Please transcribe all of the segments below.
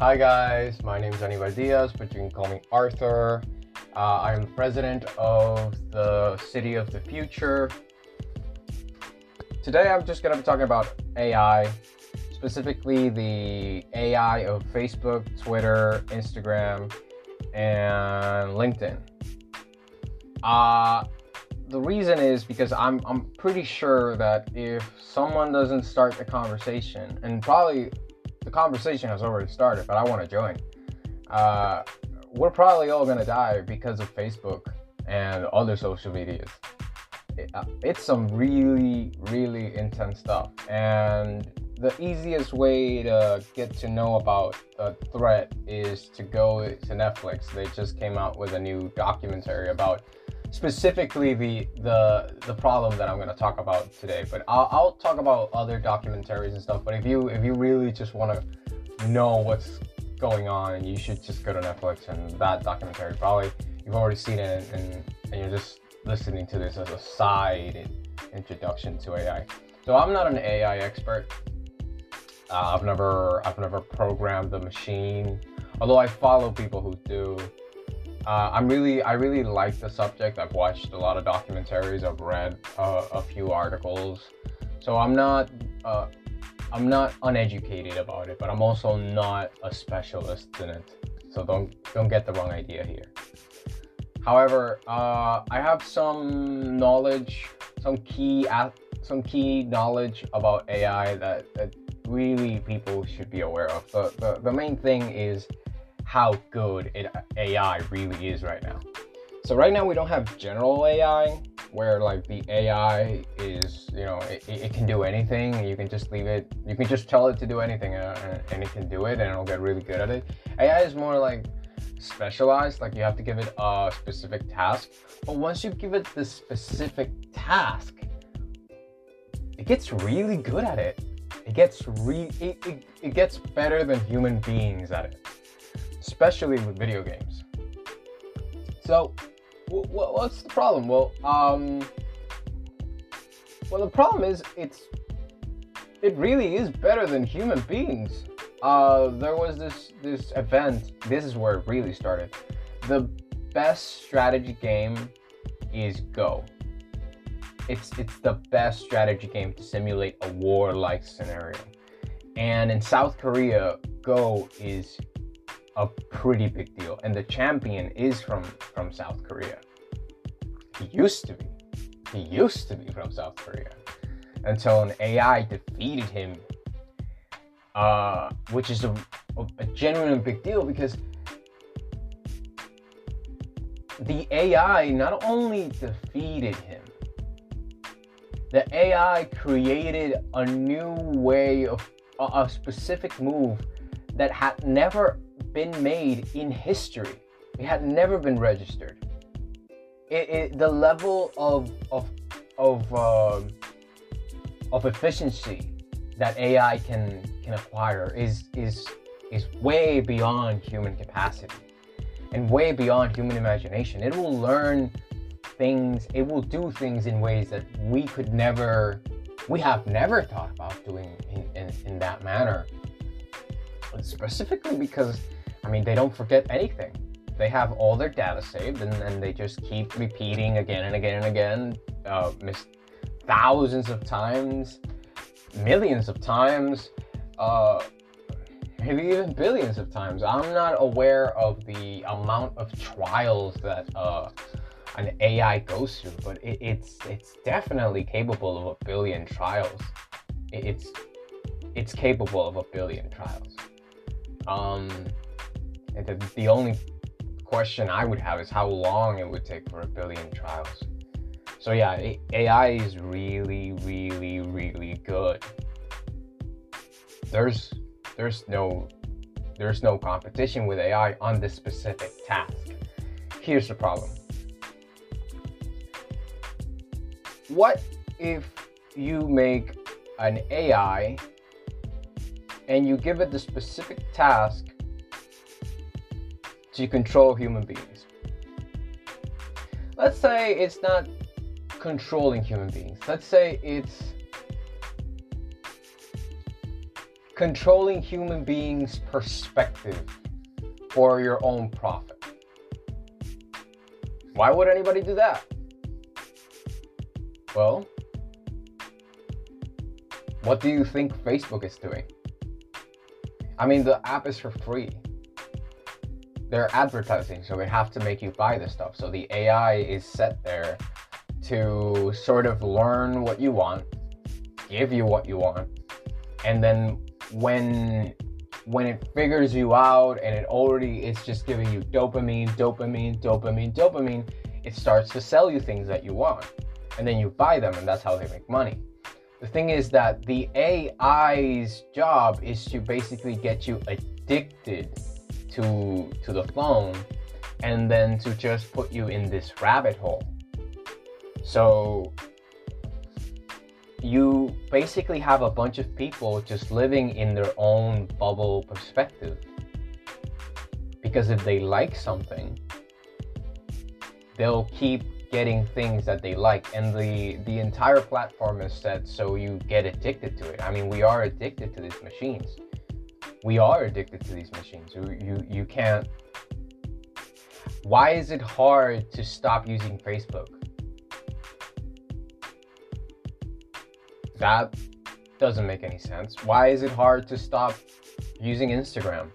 Hi guys, my name is Aníbal Diaz, but you can call me Arthur. Uh, I am president of the City of the Future. Today I'm just going to be talking about AI, specifically the AI of Facebook, Twitter, Instagram, and LinkedIn. Uh, the reason is because I'm, I'm pretty sure that if someone doesn't start the conversation, and probably the conversation has already started, but I want to join. Uh, we're probably all gonna die because of Facebook and other social medias. Uh, it's some really, really intense stuff, and the easiest way to get to know about a threat is to go to Netflix. They just came out with a new documentary about specifically the the the problem that I'm going to talk about today. But I'll, I'll talk about other documentaries and stuff. But if you if you really just want to know what's going on, you should just go to Netflix and that documentary. Probably you've already seen it and, and you're just listening to this as a side introduction to AI. So I'm not an AI expert. Uh, I've never I've never programmed the machine, although I follow people who do. Uh, I'm really, I really like the subject. I've watched a lot of documentaries. I've read uh, a few articles, so I'm not, uh, I'm not uneducated about it, but I'm also not a specialist in it. So don't, don't get the wrong idea here. However, uh, I have some knowledge, some key, some key knowledge about AI that, that really people should be aware of. The, the, the main thing is how good it, AI really is right now. So right now we don't have general AI where like the AI is, you know, it, it can do anything. You can just leave it, you can just tell it to do anything uh, and, and it can do it and it'll get really good at it. AI is more like specialized, like you have to give it a specific task. But once you give it the specific task, it gets really good at it. It gets re it, it, it gets better than human beings at it especially with video games. So, w- w- what's the problem? Well, um, well, the problem is it's it really is better than human beings. Uh, there was this this event. This is where it really started. The best strategy game is Go. It's it's the best strategy game to simulate a war-like scenario. And in South Korea, Go is a pretty big deal. And the champion is from from South Korea. He used to be. He used to be from South Korea until an AI defeated him, uh, which is a, a, a genuine big deal because the AI not only defeated him, the AI created a new way of a, a specific move that had never been made in history. It had never been registered. It, it, the level of of of uh, of efficiency that AI can can acquire is is is way beyond human capacity and way beyond human imagination. It will learn things. It will do things in ways that we could never, we have never thought about doing in, in, in that manner. Specifically because I mean, they don't forget anything. They have all their data saved and, and they just keep repeating again and again and again, uh, thousands of times, millions of times, uh, maybe even billions of times. I'm not aware of the amount of trials that uh, an AI goes through, but it, it's it's definitely capable of a billion trials. It, it's it's capable of a billion trials. Um, the, the only question I would have is how long it would take for a billion trials. So yeah, AI is really, really, really good. There's there's no there's no competition with AI on this specific task. Here's the problem. What if you make an AI and you give it the specific task to control human beings. Let's say it's not controlling human beings. Let's say it's controlling human beings' perspective for your own profit. Why would anybody do that? Well, what do you think Facebook is doing? I mean, the app is for free. They're advertising, so they have to make you buy the stuff. So the AI is set there to sort of learn what you want, give you what you want, and then when when it figures you out and it already is just giving you dopamine, dopamine, dopamine, dopamine, it starts to sell you things that you want. And then you buy them and that's how they make money. The thing is that the AI's job is to basically get you addicted to to the phone and then to just put you in this rabbit hole. So you basically have a bunch of people just living in their own bubble perspective. Because if they like something, they'll keep getting things that they like and the the entire platform is set so you get addicted to it i mean we are addicted to these machines we are addicted to these machines you you, you can't why is it hard to stop using facebook That doesn't make any sense. Why is it hard to stop using Instagram?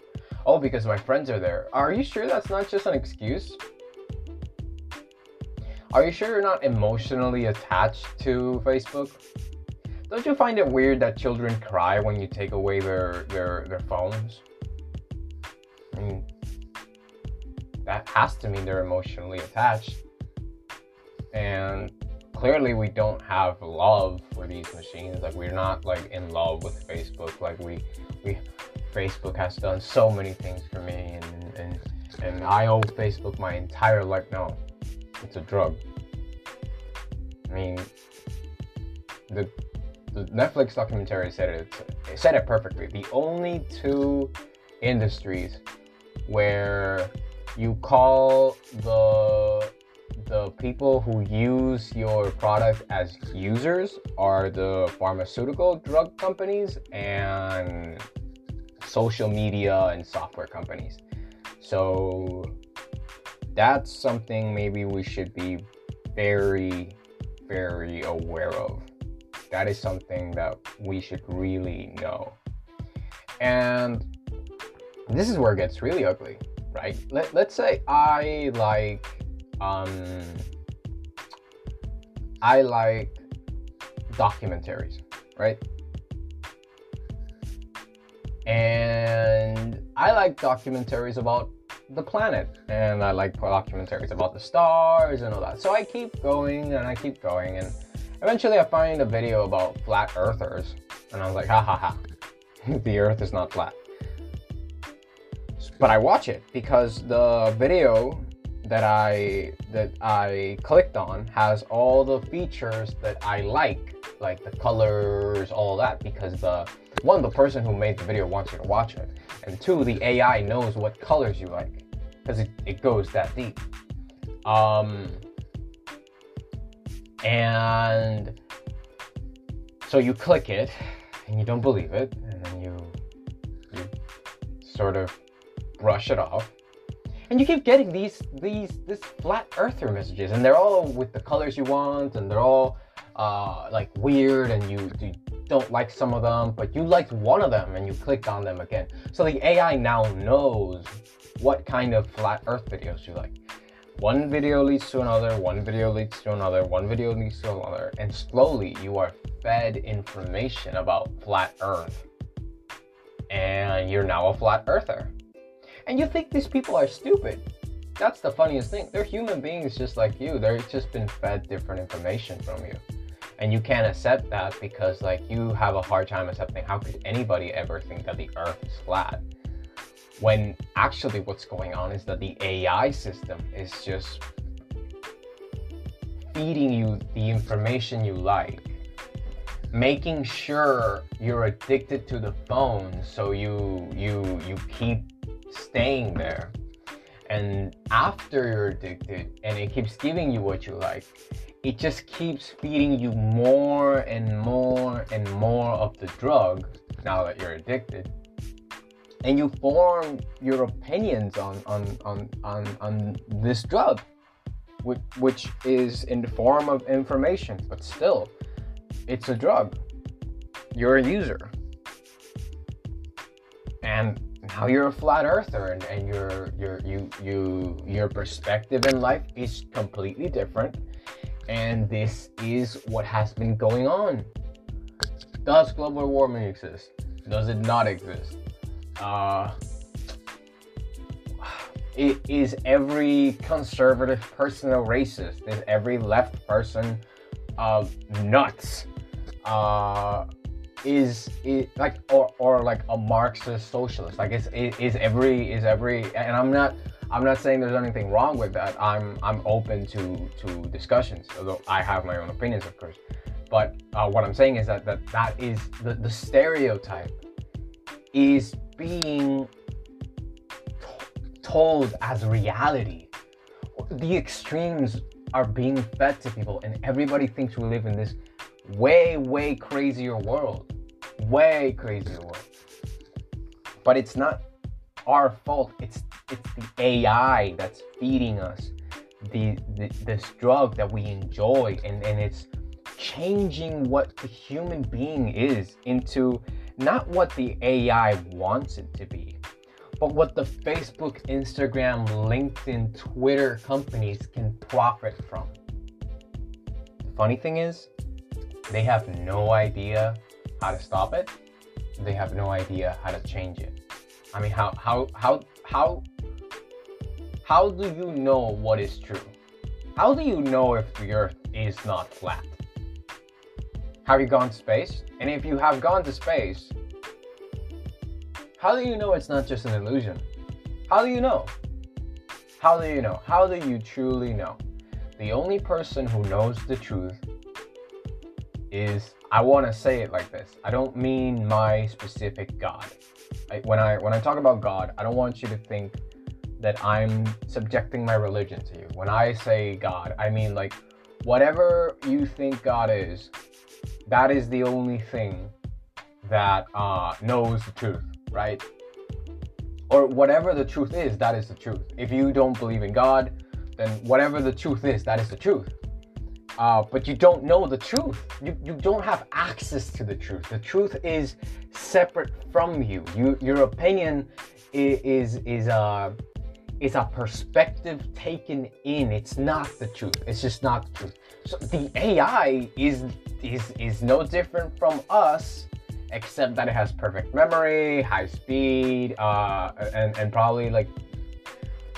Oh, because my friends are there. Are you sure that's not just an excuse? Are you sure you're not emotionally attached to Facebook? Don't you find it weird that children cry when you take away their their, their phones? I mean, that has to mean they're emotionally attached. And clearly we don't have love for these machines. Like we're not like in love with facebook. Like we we facebook has done so many things for me. And and and i owe facebook my entire life. No it's a drug. I mean the the netflix documentary said it, it said it perfectly the only two industries where you call the the people who use your product as users are the pharmaceutical drug companies and social media and software companies. So that's something maybe we should be very, very aware of. That is something that we should really know. And this is where it gets really ugly, right? Let, let's say I like um, I like documentaries, right? And I like documentaries about the planet, and I like documentaries about the stars and all that. So I keep going and I keep going, and eventually I find a video about flat earthers, and I was like, ha ha ha, the earth is not flat. But I watch it because the video that I that I clicked on has all the features that I like, like the colors, all that, because the one, the person who made the video wants you to watch it, and two, the AI knows what colors you like, because it, it goes that deep. Um, and so you click it, and you don't believe it, and then you you sort of brush it off. And you keep getting these these this flat earther messages and they're all with the colors you want and they're all uh, like weird and you, you don't like some of them but you liked one of them and you clicked on them again. So the ai now knows what kind of flat earth videos you like one video leads to another one video leads to another one video leads to another and slowly you are fed information about flat earth and you're now a flat earther and you think these people are stupid. That's the funniest thing. They're human beings just like you. They've just been fed different information from you. And you can't accept that because like you have a hard time accepting how could anybody ever think that the earth is flat? When actually what's going on is that the AI system is just feeding you the information you like making sure you're addicted to the phone so you you you keep staying there. And after you're addicted and it keeps giving you what you like, it just keeps feeding you more and more and more of the drug now that you're addicted and you form your opinions on on on on, on this drug which, which is in the form of information but still it's a drug. You're a user. And now you're a flat earther and, and your your you you your perspective in life is completely different. And this is what has been going on. Does global warming exist? Does it not exist uh is every conservative person a racist? Is every left person uh nuts? Uh is it like or, or like a marxist socialist? Like is is every is every and i'm not i'm not saying there's anything wrong with that. I'm i'm open to to discussions although i have my own opinions of course. But uh, what i'm saying is that that that is the, the stereotype is being t- told as reality the extremes are being fed to people and everybody thinks we live in this way way crazier world way crazier world. But it's not our fault. It's it's the AI that's feeding us the, the this drug that we enjoy, and and it's changing what the human being is into not what the AI wants it to be, but what the Facebook, Instagram, LinkedIn, Twitter companies can profit from. The funny thing is, they have no idea how to stop it, they have no idea how to change it. I mean, how how how how how do you know what is true? How do you know if the Earth is not flat? Have you gone to space? And if you have gone to space, how do you know it's not just an illusion? How do you know? How do you know? How do you truly know? The only person who knows the truth is I want to say it like this. I don't mean my specific God. I, when I when I talk about God, I don't want you to think that I'm subjecting my religion to you. When I say God, I mean like whatever you think God is, that is the only thing that uh, knows the truth, right? Or whatever the truth is, that is the truth. If you don't believe in God, then whatever the truth is, that is the truth uh, but you don't know the truth. You, you don't have access to the truth. The truth is separate from you. You your opinion is is, is a is a perspective taken in. It's not the truth. It's just not the truth. So the AI is is is no different from us, except that it has perfect memory, high speed, uh, and and probably like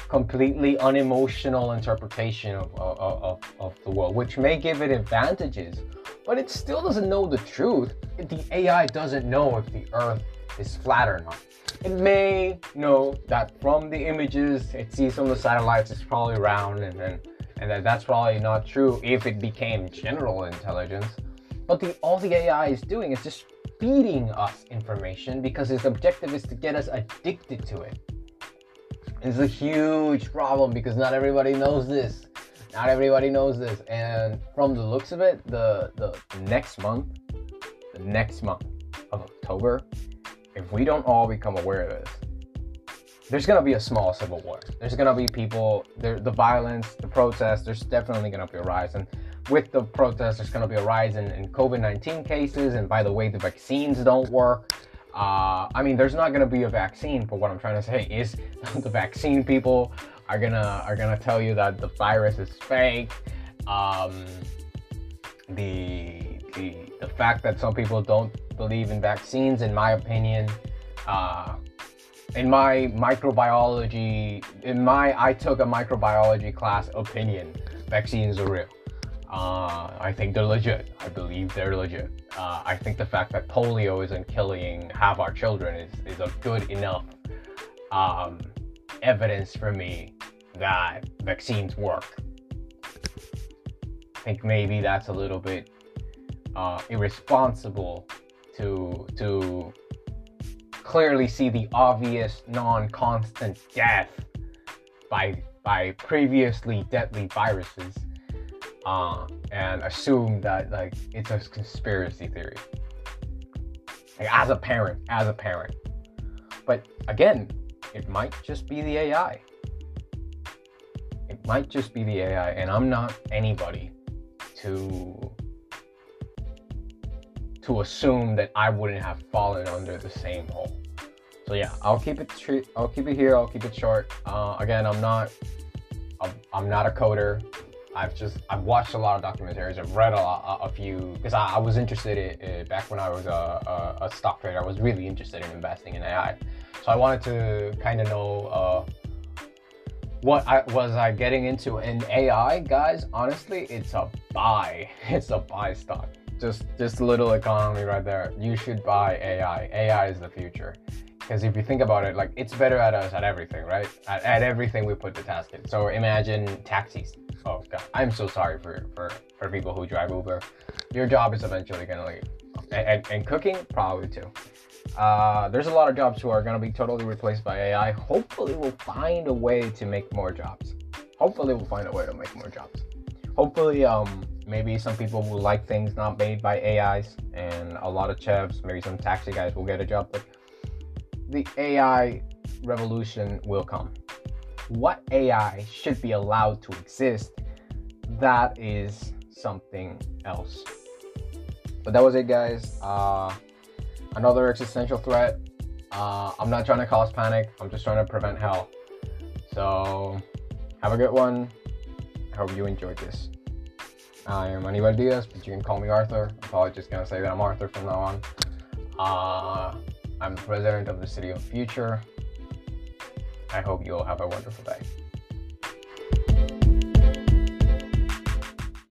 completely unemotional interpretation of, of, of, of, the world, which may give it advantages, but it still doesn't know the truth. The AI doesn't know if the Earth is flat or not. It may know that from the images it sees from the satellites it's probably round and, and, and that that's probably not true if it became general intelligence. But the, all the AI is doing is just feeding us information because its objective is to get us addicted to it. It's a huge problem because not everybody knows this. Not everybody knows this. And from the looks of it, the, the next month, the next month of October, if we don't all become aware of this, there's gonna be a small civil war. There's gonna be people, there, the violence, the protests. There's definitely gonna be a rise, and with the protests, there's gonna be a rise in, in COVID-19 cases. And by the way, the vaccines don't work. Uh, I mean, there's not gonna be a vaccine, but what I'm trying to say is the vaccine people are gonna are gonna tell you that the virus is fake. Um, the the the fact that some people don't believe in vaccines, in my opinion, uh, in my microbiology, in my I took a microbiology class opinion, vaccines are real. Uh, I think they're legit. I believe they're legit. Uh, I think the fact that polio isn't killing half our children is, is a good enough um, evidence for me that vaccines work. I think maybe that's a little bit uh, irresponsible to to clearly see the obvious non-constant death by by previously deadly viruses uh, and assume that like it's a conspiracy theory. Like as a parent, as a parent. But again, it might just be the AI. It might just be the AI, and I'm not anybody to to assume that I wouldn't have fallen under the same hole. So yeah, I'll keep it tre- I'll keep it here. I'll keep it short. Uh, again, I'm not I'm not a coder. I've just I've watched a lot of documentaries. I've read a lot, a, few because I, I, was interested in, back when I was a, a, a, stock trader. I was really interested in investing in AI, so I wanted to kind of know uh, what I was I getting into. And AI, guys, honestly, it's a buy. It's a buy stock. Just just a little economy right there. You should buy AI. AI is the future. Because if you think about it, like it's better at us at everything, right? At, at everything we put the task in. So imagine taxis. Oh god, I'm so sorry for for for people who drive Uber. Your job is eventually gonna leave, and, and, and cooking probably too. Uh, there's a lot of jobs who are gonna be totally replaced by AI. Hopefully, we'll find a way to make more jobs. Hopefully, we'll find a way to make more jobs. Hopefully, um, maybe some people will like things not made by AIs, and a lot of chefs, maybe some taxi guys will get a job. But the AI revolution will come. What AI should be allowed to exist, that is something else. But that was it, guys. Uh, another existential threat. Uh, I'm not trying to cause panic, I'm just trying to prevent hell. So, have a good one. I hope you enjoyed this. I am Anibal Diaz, but you can call me Arthur. I'm probably just gonna say that I'm Arthur from now on. Uh, I'm the president of the City of Future. I hope you all have a wonderful day.